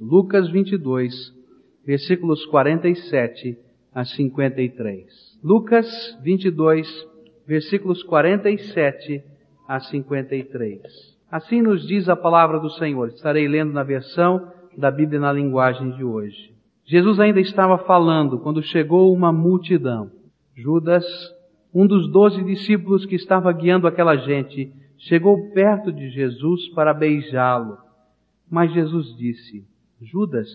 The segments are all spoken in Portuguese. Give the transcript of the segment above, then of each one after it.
Lucas 22, versículos 47 a 53. Lucas 22, versículos 47 a 53. Assim nos diz a palavra do Senhor. Estarei lendo na versão da Bíblia na linguagem de hoje. Jesus ainda estava falando quando chegou uma multidão. Judas, um dos doze discípulos que estava guiando aquela gente, chegou perto de Jesus para beijá-lo. Mas Jesus disse, Judas,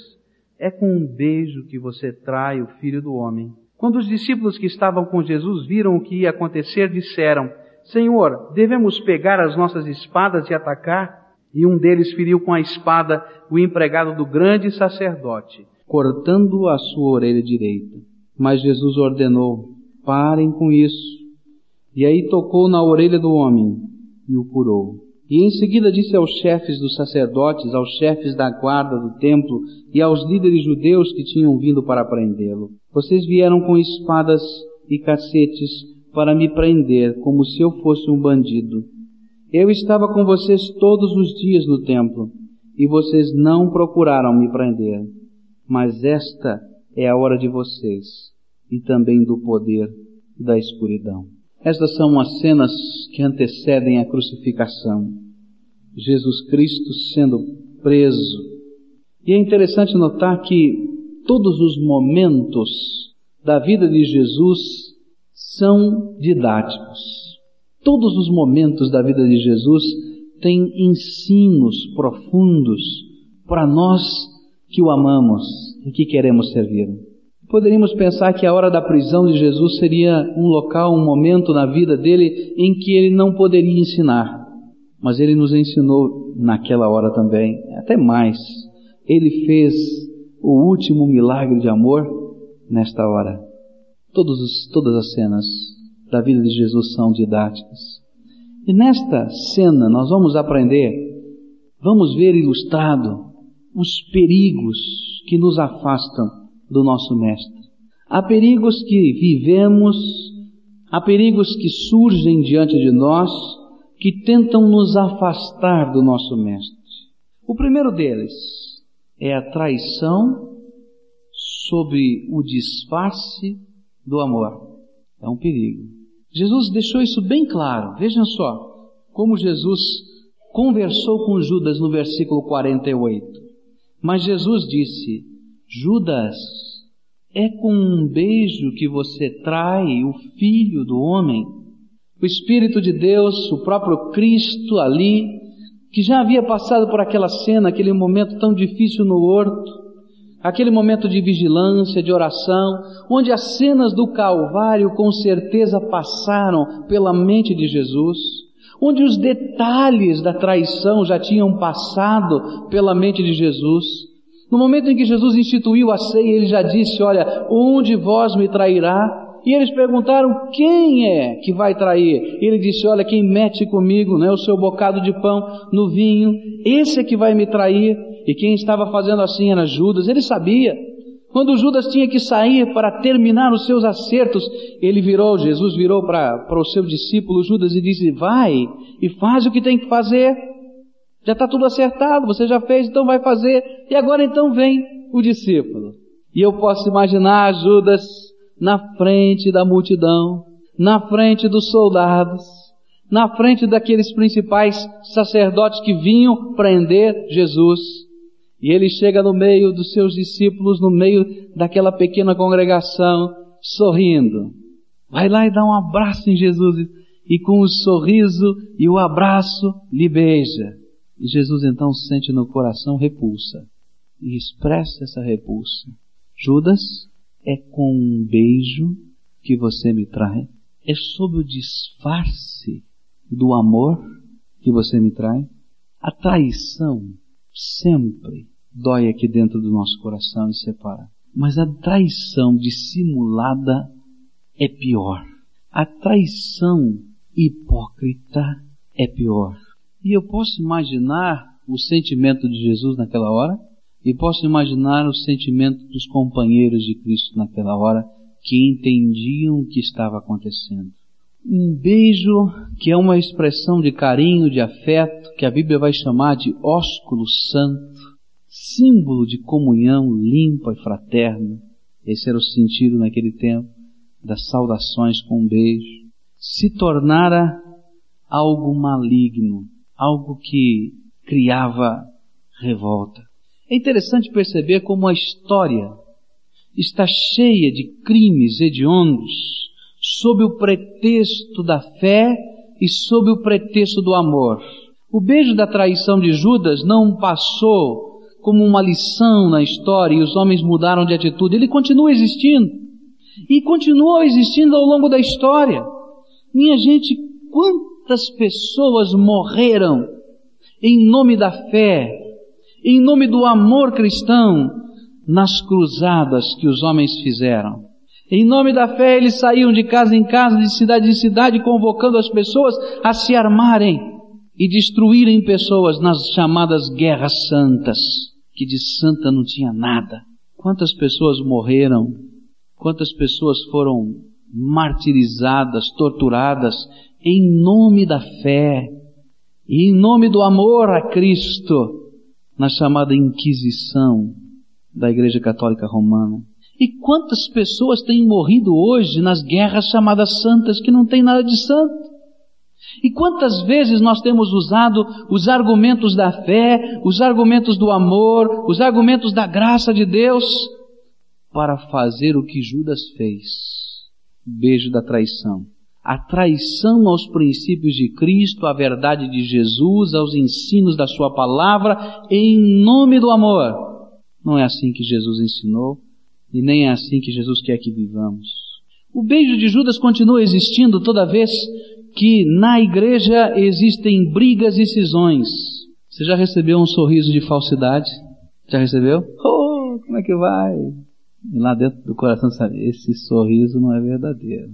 é com um beijo que você trai o filho do homem. Quando os discípulos que estavam com Jesus viram o que ia acontecer, disseram, Senhor, devemos pegar as nossas espadas e atacar? E um deles feriu com a espada o empregado do grande sacerdote, cortando a sua orelha direita. Mas Jesus ordenou, parem com isso. E aí tocou na orelha do homem e o curou. E em seguida disse aos chefes dos sacerdotes, aos chefes da guarda do templo e aos líderes judeus que tinham vindo para prendê-lo: Vocês vieram com espadas e cacetes para me prender, como se eu fosse um bandido. Eu estava com vocês todos os dias no templo, e vocês não procuraram me prender. Mas esta é a hora de vocês, e também do poder da escuridão. Estas são as cenas que antecedem a crucificação. Jesus Cristo sendo preso. E é interessante notar que todos os momentos da vida de Jesus são didáticos. Todos os momentos da vida de Jesus têm ensinos profundos para nós que o amamos e que queremos servir. Poderíamos pensar que a hora da prisão de Jesus seria um local, um momento na vida dele em que ele não poderia ensinar. Mas ele nos ensinou naquela hora também, até mais. Ele fez o último milagre de amor nesta hora. Os, todas as cenas da vida de Jesus são didáticas. E nesta cena nós vamos aprender, vamos ver ilustrado os perigos que nos afastam do nosso Mestre. Há perigos que vivemos, há perigos que surgem diante de nós que tentam nos afastar do nosso Mestre. O primeiro deles é a traição sobre o disfarce do amor. É um perigo. Jesus deixou isso bem claro. Vejam só como Jesus conversou com Judas no versículo 48. Mas Jesus disse: Judas, é com um beijo que você trai o Filho do Homem. O Espírito de Deus, o próprio Cristo ali, que já havia passado por aquela cena, aquele momento tão difícil no horto, aquele momento de vigilância, de oração, onde as cenas do Calvário com certeza passaram pela mente de Jesus, onde os detalhes da traição já tinham passado pela mente de Jesus, no momento em que Jesus instituiu a ceia, ele já disse: Olha, um de vós me trairá. E eles perguntaram: Quem é que vai trair? Ele disse: Olha, quem mete comigo né, o seu bocado de pão no vinho, esse é que vai me trair. E quem estava fazendo assim era Judas. Ele sabia. Quando Judas tinha que sair para terminar os seus acertos, ele virou, Jesus virou para, para o seu discípulo Judas e disse: Vai e faz o que tem que fazer. Já está tudo acertado, você já fez, então vai fazer. E agora então vem o discípulo. E eu posso imaginar Judas na frente da multidão, na frente dos soldados, na frente daqueles principais sacerdotes que vinham prender Jesus. E ele chega no meio dos seus discípulos, no meio daquela pequena congregação, sorrindo. Vai lá e dá um abraço em Jesus e com o sorriso e o abraço lhe beija. E Jesus então sente no coração repulsa e expressa essa repulsa. Judas, é com um beijo que você me trai? É sob o disfarce do amor que você me trai? A traição sempre dói aqui dentro do nosso coração e separa. Mas a traição dissimulada é pior. A traição hipócrita é pior. E eu posso imaginar o sentimento de Jesus naquela hora, e posso imaginar o sentimento dos companheiros de Cristo naquela hora, que entendiam o que estava acontecendo. Um beijo que é uma expressão de carinho, de afeto, que a Bíblia vai chamar de ósculo santo, símbolo de comunhão limpa e fraterna. Esse era o sentido naquele tempo das saudações com um beijo. Se tornara algo maligno, algo que criava revolta. É interessante perceber como a história está cheia de crimes hediondos sob o pretexto da fé e sob o pretexto do amor. O beijo da traição de Judas não passou como uma lição na história e os homens mudaram de atitude. Ele continua existindo. E continuou existindo ao longo da história. Minha gente, quantas pessoas morreram em nome da fé, em nome do amor cristão, nas cruzadas que os homens fizeram. Em nome da fé, eles saíam de casa em casa, de cidade em cidade, convocando as pessoas a se armarem e destruírem pessoas nas chamadas guerras santas, que de santa não tinha nada. Quantas pessoas morreram? Quantas pessoas foram martirizadas, torturadas em nome da fé e em nome do amor a Cristo? Na chamada Inquisição da Igreja Católica Romana. E quantas pessoas têm morrido hoje nas guerras chamadas santas que não tem nada de santo? E quantas vezes nós temos usado os argumentos da fé, os argumentos do amor, os argumentos da graça de Deus para fazer o que Judas fez? Beijo da traição a traição aos princípios de Cristo, à verdade de Jesus, aos ensinos da Sua palavra, em nome do amor. Não é assim que Jesus ensinou e nem é assim que Jesus quer que vivamos. O beijo de Judas continua existindo toda vez que na igreja existem brigas e cisões. Você já recebeu um sorriso de falsidade? Já recebeu? Oh, como é que vai? E lá dentro do coração sabe, esse sorriso não é verdadeiro.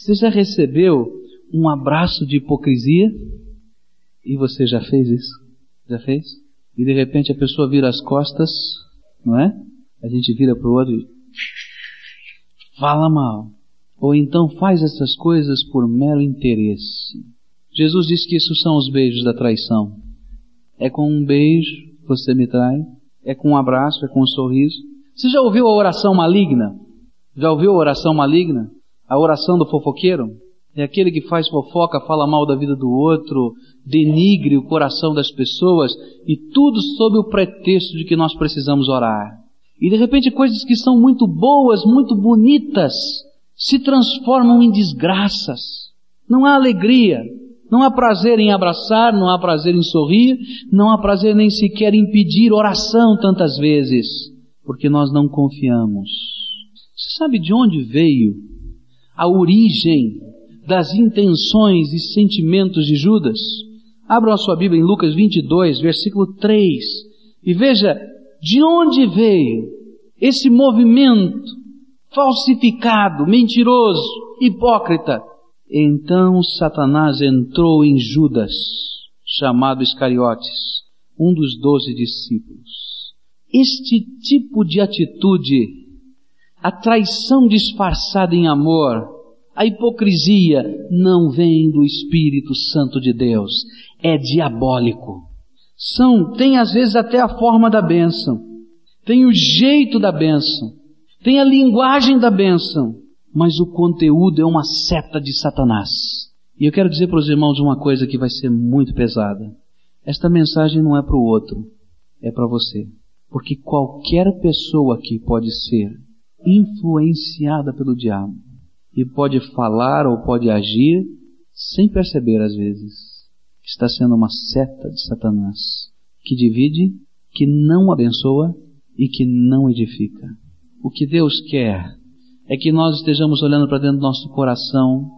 Você já recebeu um abraço de hipocrisia? E você já fez isso? Já fez? E de repente a pessoa vira as costas, não é? A gente vira para o outro e fala mal. Ou então faz essas coisas por mero interesse. Jesus disse que isso são os beijos da traição. É com um beijo que você me trai, é com um abraço, é com um sorriso. Você já ouviu a oração maligna? Já ouviu a oração maligna? A oração do fofoqueiro é aquele que faz fofoca, fala mal da vida do outro, denigre o coração das pessoas e tudo sob o pretexto de que nós precisamos orar. E de repente coisas que são muito boas, muito bonitas, se transformam em desgraças. Não há alegria, não há prazer em abraçar, não há prazer em sorrir, não há prazer nem sequer em pedir oração tantas vezes, porque nós não confiamos. Você sabe de onde veio a origem das intenções e sentimentos de Judas. Abram a sua Bíblia em Lucas 22, versículo 3, e veja de onde veio esse movimento falsificado, mentiroso, hipócrita. Então Satanás entrou em Judas, chamado Iscariotes, um dos doze discípulos. Este tipo de atitude a traição disfarçada em amor, a hipocrisia não vem do Espírito Santo de Deus, é diabólico. São, tem às vezes até a forma da bênção, tem o jeito da bênção, tem a linguagem da bênção, mas o conteúdo é uma seta de Satanás. E eu quero dizer para os irmãos uma coisa que vai ser muito pesada. Esta mensagem não é para o outro, é para você. Porque qualquer pessoa aqui pode ser influenciada pelo diabo e pode falar ou pode agir sem perceber às vezes está sendo uma seta de Satanás que divide, que não abençoa e que não edifica. O que Deus quer é que nós estejamos olhando para dentro do nosso coração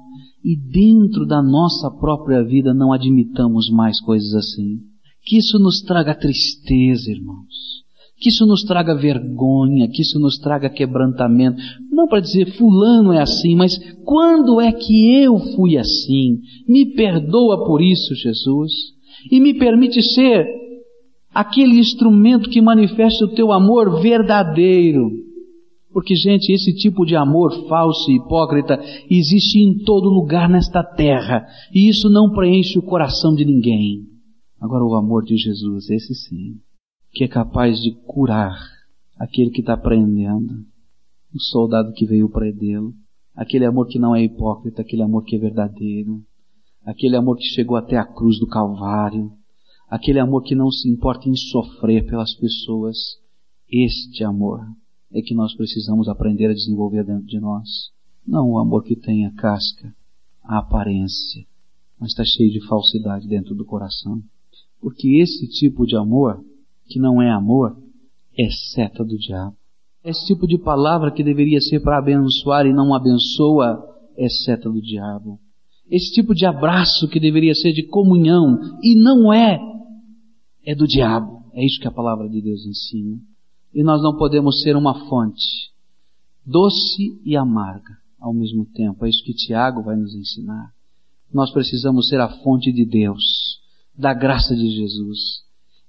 e dentro da nossa própria vida não admitamos mais coisas assim. Que isso nos traga tristeza, irmãos que isso nos traga vergonha, que isso nos traga quebrantamento. Não para dizer fulano é assim, mas quando é que eu fui assim? Me perdoa por isso, Jesus, e me permite ser aquele instrumento que manifesta o teu amor verdadeiro. Porque, gente, esse tipo de amor falso e hipócrita existe em todo lugar nesta terra, e isso não preenche o coração de ninguém. Agora, o amor de Jesus, esse sim que é capaz de curar aquele que está prendendo, o soldado que veio prendê-lo, aquele amor que não é hipócrita, aquele amor que é verdadeiro, aquele amor que chegou até a cruz do Calvário, aquele amor que não se importa em sofrer pelas pessoas. Este amor é que nós precisamos aprender a desenvolver dentro de nós. Não o amor que tem a casca, a aparência, mas está cheio de falsidade dentro do coração. Porque esse tipo de amor, que não é amor, é seta do diabo. Esse tipo de palavra que deveria ser para abençoar e não abençoa, é seta do diabo. Esse tipo de abraço que deveria ser de comunhão e não é, é do diabo. É isso que a palavra de Deus ensina. E nós não podemos ser uma fonte doce e amarga ao mesmo tempo. É isso que Tiago vai nos ensinar. Nós precisamos ser a fonte de Deus, da graça de Jesus.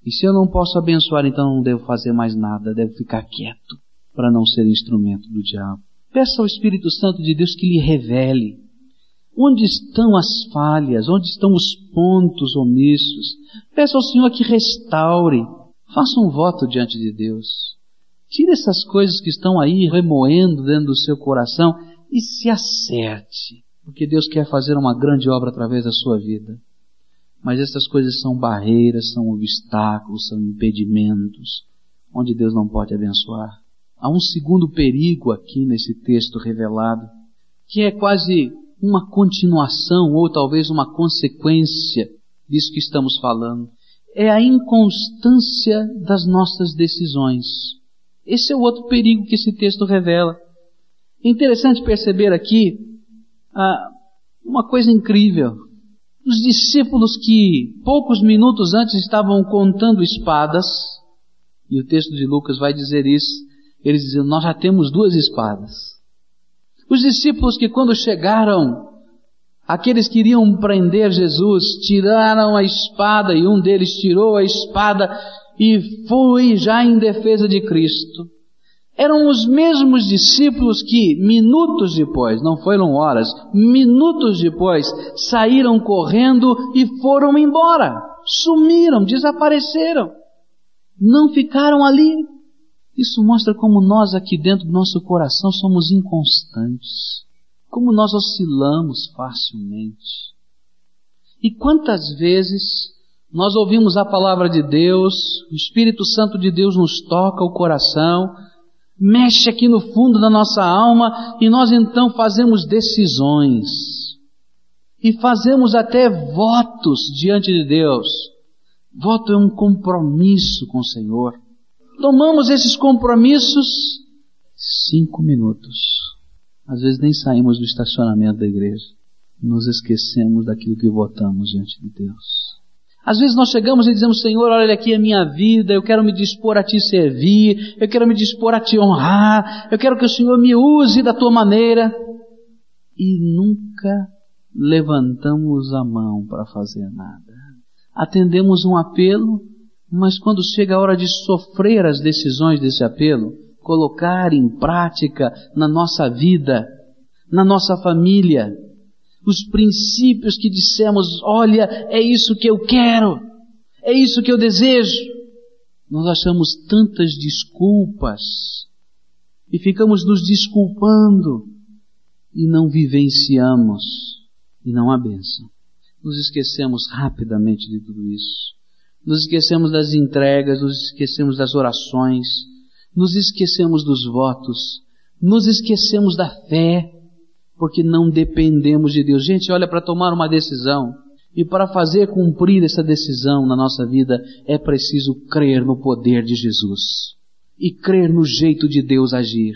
E se eu não posso abençoar, então não devo fazer mais nada, devo ficar quieto para não ser instrumento do diabo. Peça ao Espírito Santo de Deus que lhe revele onde estão as falhas, onde estão os pontos omissos. Peça ao Senhor que restaure. Faça um voto diante de Deus. Tire essas coisas que estão aí remoendo dentro do seu coração e se acerte porque Deus quer fazer uma grande obra através da sua vida. Mas essas coisas são barreiras, são obstáculos, são impedimentos, onde Deus não pode abençoar. Há um segundo perigo aqui nesse texto revelado, que é quase uma continuação ou talvez uma consequência disso que estamos falando. É a inconstância das nossas decisões. Esse é o outro perigo que esse texto revela. É interessante perceber aqui ah, uma coisa incrível. Os discípulos que poucos minutos antes estavam contando espadas, e o texto de Lucas vai dizer isso, eles diziam, nós já temos duas espadas. Os discípulos que quando chegaram, aqueles que iriam prender Jesus, tiraram a espada e um deles tirou a espada e foi já em defesa de Cristo eram os mesmos discípulos que, minutos depois, não foram horas, minutos depois, saíram correndo e foram embora. Sumiram, desapareceram. Não ficaram ali. Isso mostra como nós aqui dentro do nosso coração somos inconstantes. Como nós oscilamos facilmente. E quantas vezes nós ouvimos a palavra de Deus, o Espírito Santo de Deus nos toca o coração, mexe aqui no fundo da nossa alma e nós então fazemos decisões e fazemos até votos diante de Deus. Voto é um compromisso com o Senhor. Tomamos esses compromissos cinco minutos. Às vezes nem saímos do estacionamento da igreja. Nos esquecemos daquilo que votamos diante de Deus. Às vezes nós chegamos e dizemos, Senhor, olha aqui a minha vida, eu quero me dispor a Te servir, eu quero me dispor a Te honrar, eu quero que o Senhor me use da Tua maneira. E nunca levantamos a mão para fazer nada. Atendemos um apelo, mas quando chega a hora de sofrer as decisões desse apelo, colocar em prática na nossa vida, na nossa família, os princípios que dissemos, olha, é isso que eu quero, é isso que eu desejo. Nós achamos tantas desculpas e ficamos nos desculpando e não vivenciamos e não a bênção. Nos esquecemos rapidamente de tudo isso. Nos esquecemos das entregas, nos esquecemos das orações, nos esquecemos dos votos, nos esquecemos da fé, porque não dependemos de Deus. Gente, olha, para tomar uma decisão e para fazer cumprir essa decisão na nossa vida é preciso crer no poder de Jesus e crer no jeito de Deus agir.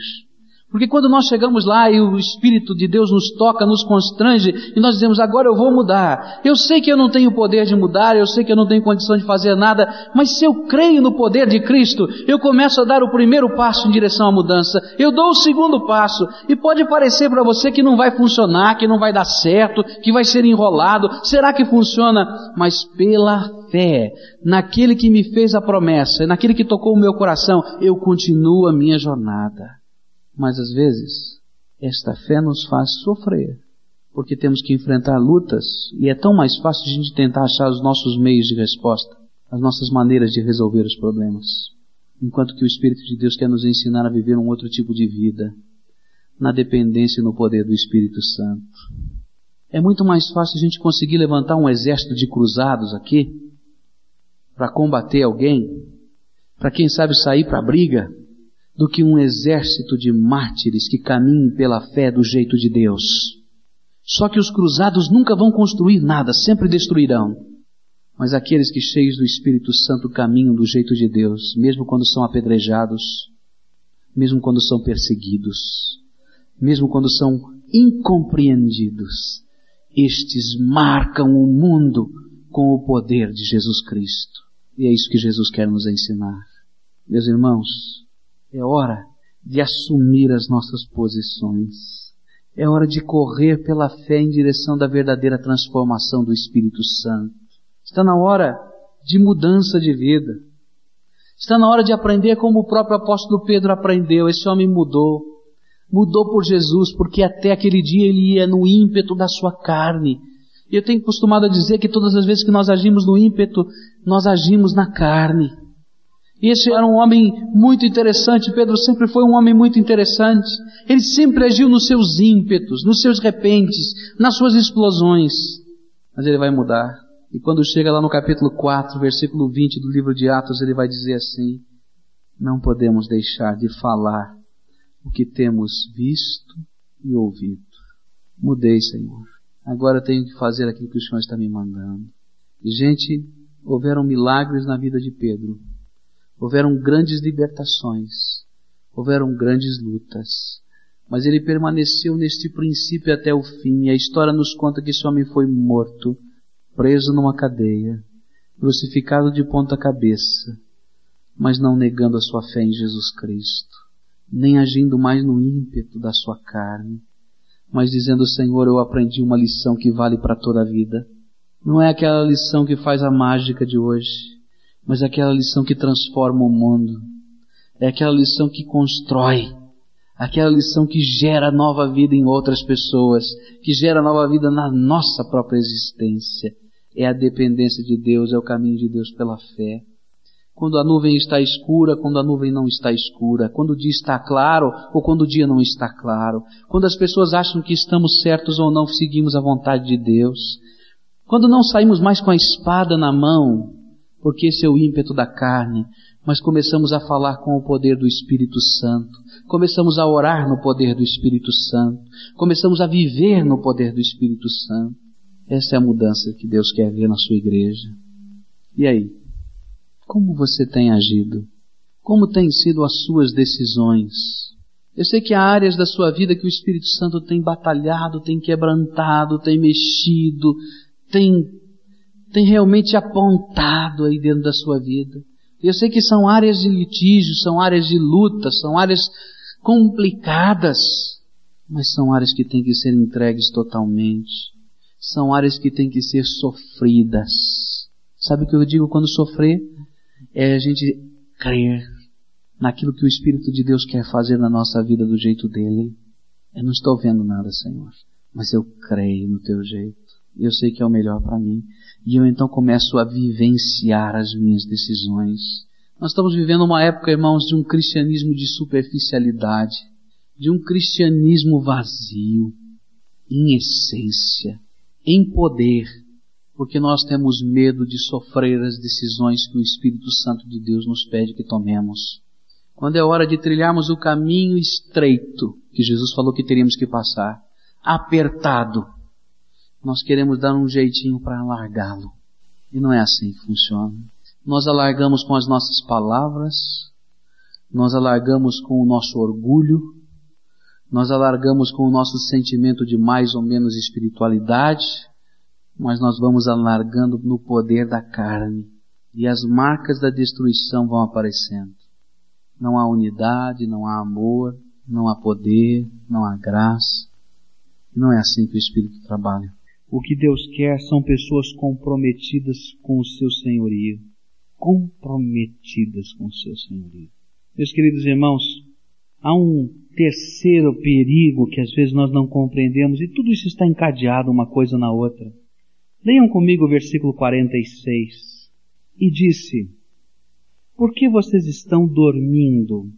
Porque quando nós chegamos lá e o Espírito de Deus nos toca, nos constrange, e nós dizemos, agora eu vou mudar. Eu sei que eu não tenho poder de mudar, eu sei que eu não tenho condição de fazer nada, mas se eu creio no poder de Cristo, eu começo a dar o primeiro passo em direção à mudança. Eu dou o segundo passo, e pode parecer para você que não vai funcionar, que não vai dar certo, que vai ser enrolado. Será que funciona? Mas pela fé, naquele que me fez a promessa, naquele que tocou o meu coração, eu continuo a minha jornada. Mas às vezes, esta fé nos faz sofrer, porque temos que enfrentar lutas e é tão mais fácil a gente tentar achar os nossos meios de resposta. as nossas maneiras de resolver os problemas. Enquanto que o Espírito de Deus quer nos ensinar a viver um outro tipo de vida, na dependência e no poder do Espírito Santo. É muito mais fácil a gente conseguir levantar um exército de cruzados aqui, para combater alguém, para quem sabe sair para a briga, do que um exército de mártires que caminhem pela fé do jeito de Deus. Só que os cruzados nunca vão construir nada, sempre destruirão. Mas aqueles que cheios do Espírito Santo caminham do jeito de Deus, mesmo quando são apedrejados, mesmo quando são perseguidos, mesmo quando são incompreendidos, estes marcam o mundo com o poder de Jesus Cristo. E é isso que Jesus quer nos ensinar. Meus irmãos, é hora de assumir as nossas posições. É hora de correr pela fé em direção da verdadeira transformação do Espírito Santo. Está na hora de mudança de vida. Está na hora de aprender como o próprio apóstolo Pedro aprendeu. Esse homem mudou. Mudou por Jesus, porque até aquele dia ele ia no ímpeto da sua carne. E eu tenho costumado a dizer que todas as vezes que nós agimos no ímpeto, nós agimos na carne. Esse era um homem muito interessante, Pedro sempre foi um homem muito interessante. Ele sempre agiu nos seus ímpetos, nos seus repentes, nas suas explosões. Mas ele vai mudar. E quando chega lá no capítulo 4, versículo 20 do livro de Atos, ele vai dizer assim: Não podemos deixar de falar o que temos visto e ouvido. Mudei, Senhor. Agora tenho que fazer aquilo que o Senhor está me mandando. Gente, houveram milagres na vida de Pedro Houveram grandes libertações, houveram grandes lutas, mas ele permaneceu neste princípio até o fim. E a história nos conta que esse homem foi morto, preso numa cadeia, crucificado de ponta cabeça, mas não negando a sua fé em Jesus Cristo, nem agindo mais no ímpeto da sua carne, mas dizendo, Senhor, eu aprendi uma lição que vale para toda a vida. Não é aquela lição que faz a mágica de hoje mas é aquela lição que transforma o mundo, é aquela lição que constrói, aquela lição que gera nova vida em outras pessoas, que gera nova vida na nossa própria existência. É a dependência de Deus, é o caminho de Deus pela fé. Quando a nuvem está escura, quando a nuvem não está escura, quando o dia está claro ou quando o dia não está claro, quando as pessoas acham que estamos certos ou não, seguimos a vontade de Deus. Quando não saímos mais com a espada na mão, porque esse é o ímpeto da carne, mas começamos a falar com o poder do Espírito Santo, começamos a orar no poder do Espírito Santo, começamos a viver no poder do Espírito Santo. Essa é a mudança que Deus quer ver na sua igreja. E aí? Como você tem agido? Como têm sido as suas decisões? Eu sei que há áreas da sua vida que o Espírito Santo tem batalhado, tem quebrantado, tem mexido, tem tem realmente apontado aí dentro da sua vida. Eu sei que são áreas de litígio, são áreas de luta, são áreas complicadas, mas são áreas que têm que ser entregues totalmente. São áreas que têm que ser sofridas. Sabe o que eu digo quando sofrer? É a gente crer naquilo que o Espírito de Deus quer fazer na nossa vida do jeito dele. Eu não estou vendo nada, Senhor, mas eu creio no teu jeito. Eu sei que é o melhor para mim. E eu então começo a vivenciar as minhas decisões. Nós estamos vivendo uma época, irmãos, de um cristianismo de superficialidade, de um cristianismo vazio, em essência, em poder, porque nós temos medo de sofrer as decisões que o Espírito Santo de Deus nos pede que tomemos. Quando é hora de trilharmos o caminho estreito que Jesus falou que teríamos que passar, apertado, nós queremos dar um jeitinho para alargá-lo. E não é assim que funciona. Nós alargamos com as nossas palavras, nós alargamos com o nosso orgulho, nós alargamos com o nosso sentimento de mais ou menos espiritualidade, mas nós vamos alargando no poder da carne e as marcas da destruição vão aparecendo. Não há unidade, não há amor, não há poder, não há graça. Não é assim que o Espírito trabalha. O que Deus quer são pessoas comprometidas com o seu senhorio. Comprometidas com o seu senhorio. Meus queridos irmãos, há um terceiro perigo que às vezes nós não compreendemos e tudo isso está encadeado uma coisa na outra. Leiam comigo o versículo 46. e disse: Por que vocês estão dormindo?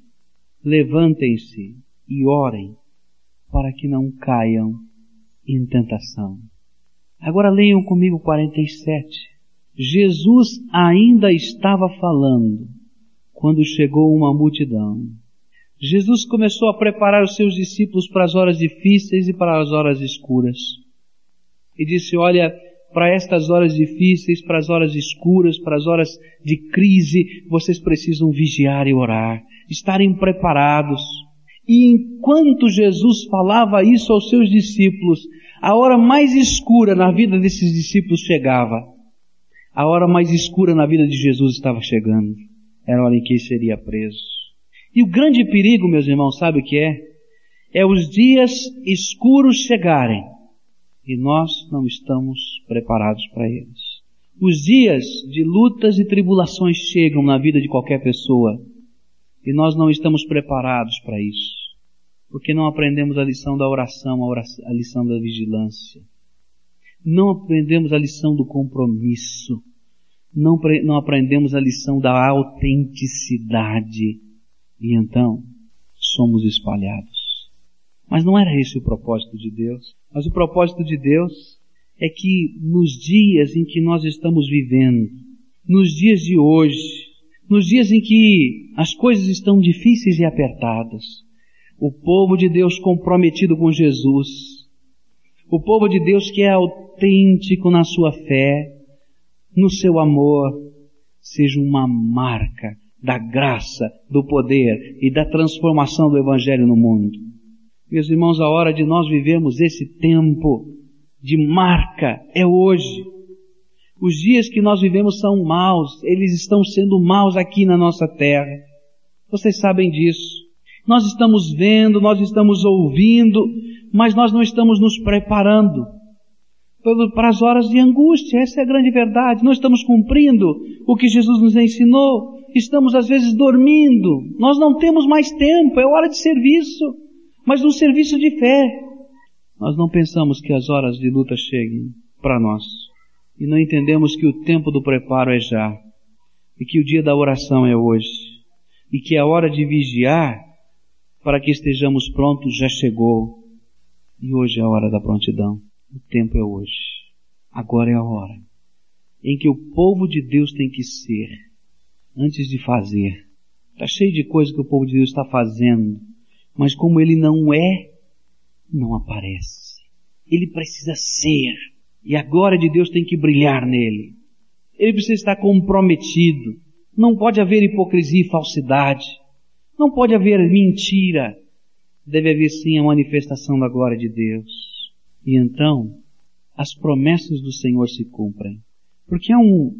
Levantem-se e orem para que não caiam em tentação. Agora leiam comigo 47. Jesus ainda estava falando quando chegou uma multidão. Jesus começou a preparar os seus discípulos para as horas difíceis e para as horas escuras. E disse, olha, para estas horas difíceis, para as horas escuras, para as horas de crise, vocês precisam vigiar e orar, estarem preparados. E enquanto Jesus falava isso aos seus discípulos, a hora mais escura na vida desses discípulos chegava. A hora mais escura na vida de Jesus estava chegando. Era a hora em que ele seria preso. E o grande perigo, meus irmãos, sabe o que é? É os dias escuros chegarem e nós não estamos preparados para eles. Os dias de lutas e tribulações chegam na vida de qualquer pessoa e nós não estamos preparados para isso, porque não aprendemos a lição da oração, a, oração, a lição da vigilância. Não aprendemos a lição do compromisso. Não, não aprendemos a lição da autenticidade. E então, somos espalhados. Mas não era esse o propósito de Deus. Mas o propósito de Deus é que nos dias em que nós estamos vivendo, nos dias de hoje, nos dias em que as coisas estão difíceis e apertadas, o povo de Deus comprometido com Jesus, o povo de Deus que é autêntico na sua fé, no seu amor, seja uma marca da graça, do poder e da transformação do Evangelho no mundo. Meus irmãos, a hora de nós vivermos esse tempo de marca é hoje. Os dias que nós vivemos são maus, eles estão sendo maus aqui na nossa terra. Vocês sabem disso. Nós estamos vendo, nós estamos ouvindo, mas nós não estamos nos preparando para as horas de angústia. Essa é a grande verdade. Não estamos cumprindo o que Jesus nos ensinou. Estamos às vezes dormindo. Nós não temos mais tempo. É hora de serviço mas no serviço de fé. Nós não pensamos que as horas de luta cheguem para nós. E não entendemos que o tempo do preparo é já. E que o dia da oração é hoje. E que a hora de vigiar para que estejamos prontos já chegou. E hoje é a hora da prontidão. O tempo é hoje. Agora é a hora em que o povo de Deus tem que ser antes de fazer. Está cheio de coisas que o povo de Deus está fazendo mas como ele não é, não aparece. Ele precisa ser. E a glória de Deus tem que brilhar nele. Ele precisa estar comprometido. Não pode haver hipocrisia e falsidade. Não pode haver mentira. Deve haver sim a manifestação da glória de Deus. E então, as promessas do Senhor se cumprem. Porque há um,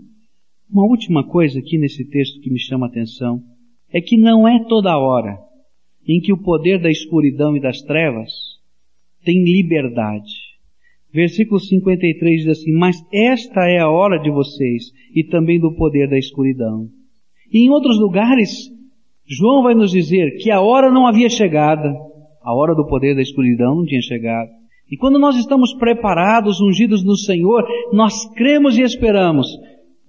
uma última coisa aqui nesse texto que me chama a atenção. É que não é toda hora em que o poder da escuridão e das trevas tem liberdade. Versículo 53 diz assim, mas esta é a hora de vocês e também do poder da escuridão. E em outros lugares, João vai nos dizer que a hora não havia chegado, a hora do poder da escuridão não tinha chegado. E quando nós estamos preparados, ungidos no Senhor, nós cremos e esperamos,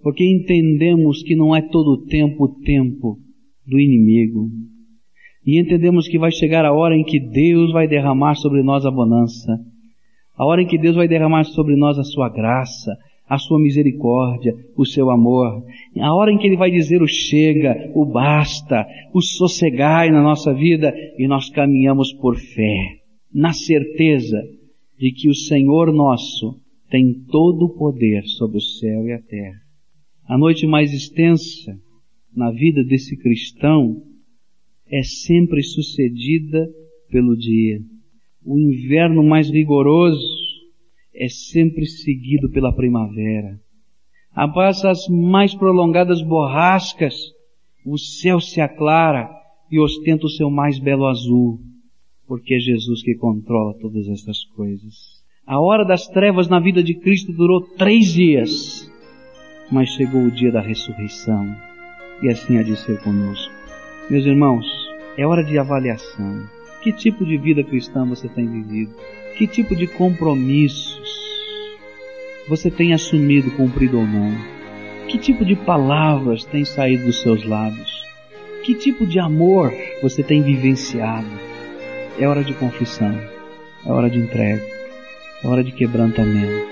porque entendemos que não é todo o tempo o tempo do inimigo, e entendemos que vai chegar a hora em que Deus vai derramar sobre nós a bonança, a hora em que Deus vai derramar sobre nós a sua graça, a sua misericórdia, o seu amor, a hora em que Ele vai dizer o chega, o basta, o sossegai na nossa vida e nós caminhamos por fé, na certeza de que o Senhor nosso tem todo o poder sobre o céu e a terra. A noite mais extensa na vida desse cristão é sempre sucedida pelo dia. O inverno mais rigoroso é sempre seguido pela primavera. Após as mais prolongadas borrascas, o céu se aclara e ostenta o seu mais belo azul, porque é Jesus que controla todas estas coisas. A hora das trevas na vida de Cristo durou três dias, mas chegou o dia da ressurreição, e assim há de ser conosco. Meus irmãos, é hora de avaliação. Que tipo de vida cristã você tem vivido? Que tipo de compromissos você tem assumido, cumprido ou não? Que tipo de palavras têm saído dos seus lábios? Que tipo de amor você tem vivenciado? É hora de confissão, é hora de entrega, é hora de quebrantamento.